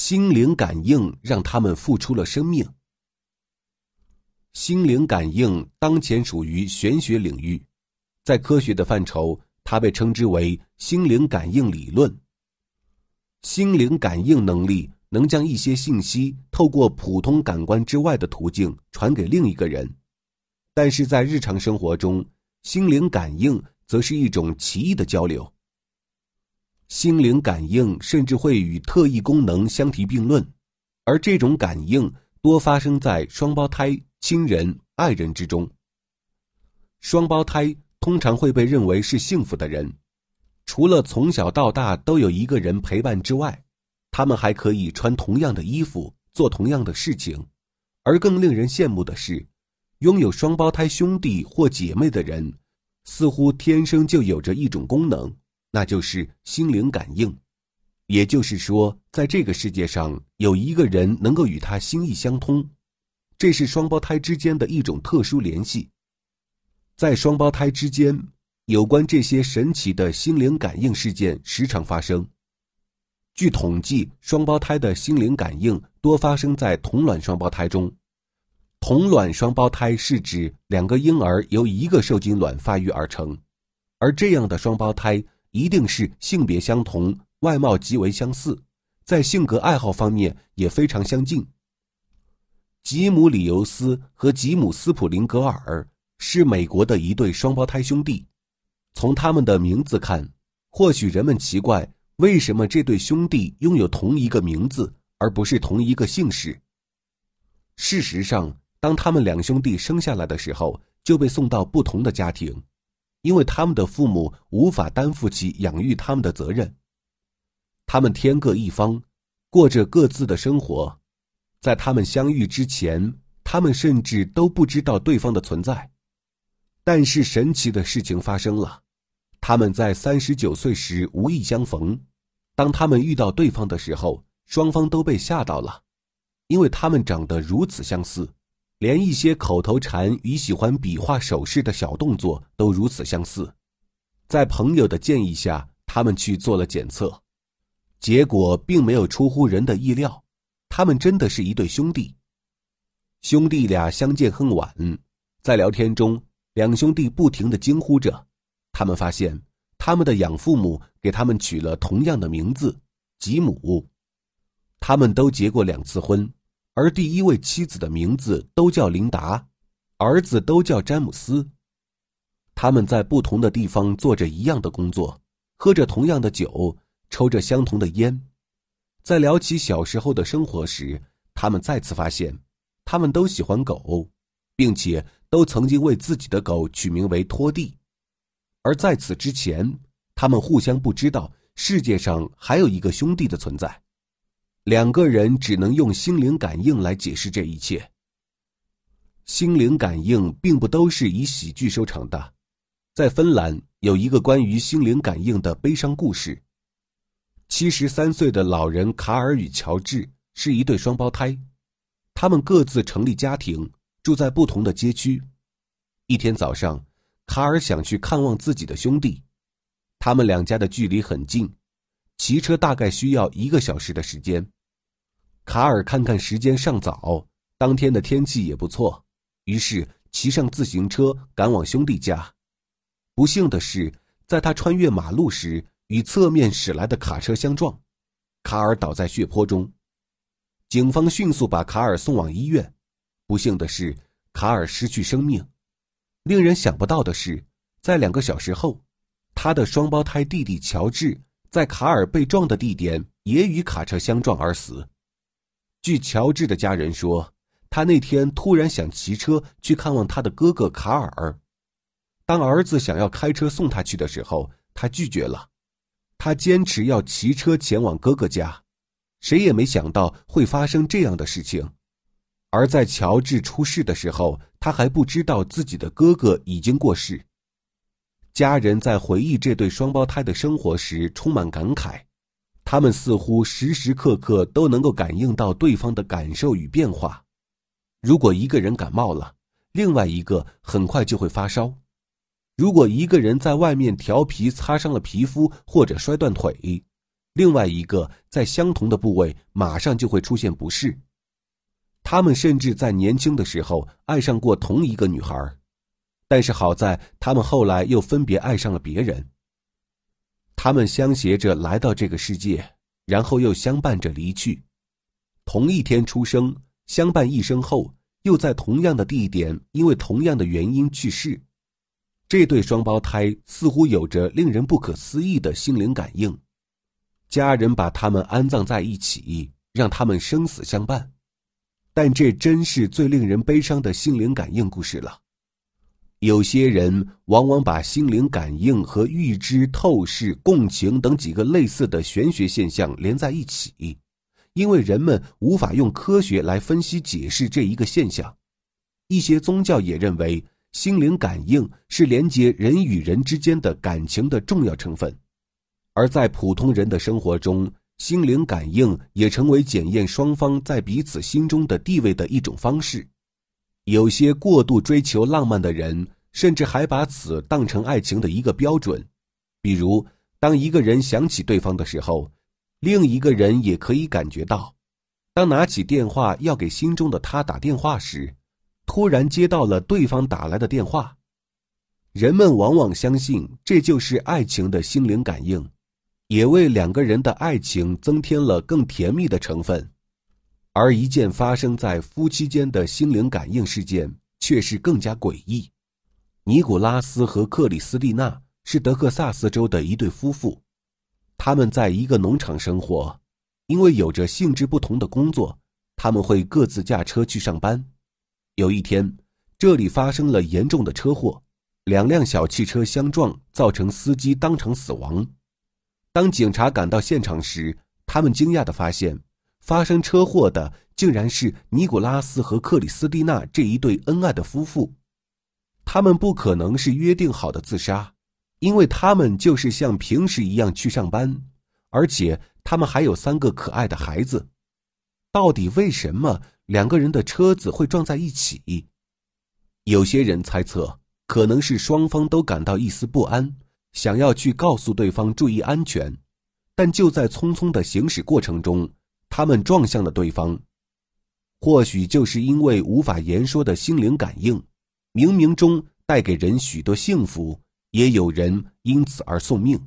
心灵感应让他们付出了生命。心灵感应当前属于玄学领域，在科学的范畴，它被称之为心灵感应理论。心灵感应能力能将一些信息透过普通感官之外的途径传给另一个人，但是在日常生活中，心灵感应则是一种奇异的交流。心灵感应甚至会与特异功能相提并论，而这种感应多发生在双胞胎、亲人、爱人之中。双胞胎通常会被认为是幸福的人，除了从小到大都有一个人陪伴之外，他们还可以穿同样的衣服，做同样的事情。而更令人羡慕的是，拥有双胞胎兄弟或姐妹的人，似乎天生就有着一种功能。那就是心灵感应，也就是说，在这个世界上有一个人能够与他心意相通，这是双胞胎之间的一种特殊联系。在双胞胎之间，有关这些神奇的心灵感应事件时常发生。据统计，双胞胎的心灵感应多发生在同卵双胞胎中。同卵双胞胎是指两个婴儿由一个受精卵发育而成，而这样的双胞胎。一定是性别相同，外貌极为相似，在性格爱好方面也非常相近。吉姆·里尤斯和吉姆·斯普林格尔是美国的一对双胞胎兄弟。从他们的名字看，或许人们奇怪为什么这对兄弟拥有同一个名字而不是同一个姓氏。事实上，当他们两兄弟生下来的时候，就被送到不同的家庭。因为他们的父母无法担负起养育他们的责任，他们天各一方，过着各自的生活。在他们相遇之前，他们甚至都不知道对方的存在。但是神奇的事情发生了，他们在三十九岁时无意相逢。当他们遇到对方的时候，双方都被吓到了，因为他们长得如此相似。连一些口头禅与喜欢比划手势的小动作都如此相似，在朋友的建议下，他们去做了检测，结果并没有出乎人的意料，他们真的是一对兄弟。兄弟俩相见恨晚，在聊天中，两兄弟不停的惊呼着，他们发现他们的养父母给他们取了同样的名字吉姆，他们都结过两次婚。而第一位妻子的名字都叫琳达，儿子都叫詹姆斯。他们在不同的地方做着一样的工作，喝着同样的酒，抽着相同的烟。在聊起小时候的生活时，他们再次发现，他们都喜欢狗，并且都曾经为自己的狗取名为托蒂。而在此之前，他们互相不知道世界上还有一个兄弟的存在。两个人只能用心灵感应来解释这一切。心灵感应并不都是以喜剧收场的，在芬兰有一个关于心灵感应的悲伤故事。七十三岁的老人卡尔与乔治是一对双胞胎，他们各自成立家庭，住在不同的街区。一天早上，卡尔想去看望自己的兄弟，他们两家的距离很近，骑车大概需要一个小时的时间。卡尔看看时间尚早，当天的天气也不错，于是骑上自行车赶往兄弟家。不幸的是，在他穿越马路时，与侧面驶来的卡车相撞，卡尔倒在血泊中。警方迅速把卡尔送往医院。不幸的是，卡尔失去生命。令人想不到的是，在两个小时后，他的双胞胎弟弟乔治在卡尔被撞的地点也与卡车相撞而死。据乔治的家人说，他那天突然想骑车去看望他的哥哥卡尔。当儿子想要开车送他去的时候，他拒绝了。他坚持要骑车前往哥哥家。谁也没想到会发生这样的事情。而在乔治出事的时候，他还不知道自己的哥哥已经过世。家人在回忆这对双胞胎的生活时，充满感慨。他们似乎时时刻刻都能够感应到对方的感受与变化。如果一个人感冒了，另外一个很快就会发烧；如果一个人在外面调皮擦伤了皮肤或者摔断腿，另外一个在相同的部位马上就会出现不适。他们甚至在年轻的时候爱上过同一个女孩，但是好在他们后来又分别爱上了别人。他们相携着来到这个世界，然后又相伴着离去，同一天出生，相伴一生后，又在同样的地点因为同样的原因去世。这对双胞胎似乎有着令人不可思议的心灵感应，家人把他们安葬在一起，让他们生死相伴。但这真是最令人悲伤的心灵感应故事了。有些人往往把心灵感应和预知、透视、共情等几个类似的玄学现象连在一起，因为人们无法用科学来分析解释这一个现象。一些宗教也认为，心灵感应是连接人与人之间的感情的重要成分，而在普通人的生活中。心灵感应也成为检验双方在彼此心中的地位的一种方式。有些过度追求浪漫的人，甚至还把此当成爱情的一个标准。比如，当一个人想起对方的时候，另一个人也可以感觉到。当拿起电话要给心中的他打电话时，突然接到了对方打来的电话。人们往往相信这就是爱情的心灵感应。也为两个人的爱情增添了更甜蜜的成分，而一件发生在夫妻间的心灵感应事件却是更加诡异。尼古拉斯和克里斯蒂娜是德克萨斯州的一对夫妇，他们在一个农场生活，因为有着性质不同的工作，他们会各自驾车去上班。有一天，这里发生了严重的车祸，两辆小汽车相撞，造成司机当场死亡。当警察赶到现场时，他们惊讶地发现，发生车祸的竟然是尼古拉斯和克里斯蒂娜这一对恩爱的夫妇。他们不可能是约定好的自杀，因为他们就是像平时一样去上班，而且他们还有三个可爱的孩子。到底为什么两个人的车子会撞在一起？有些人猜测，可能是双方都感到一丝不安。想要去告诉对方注意安全，但就在匆匆的行驶过程中，他们撞向了对方。或许就是因为无法言说的心灵感应，冥冥中带给人许多幸福，也有人因此而送命。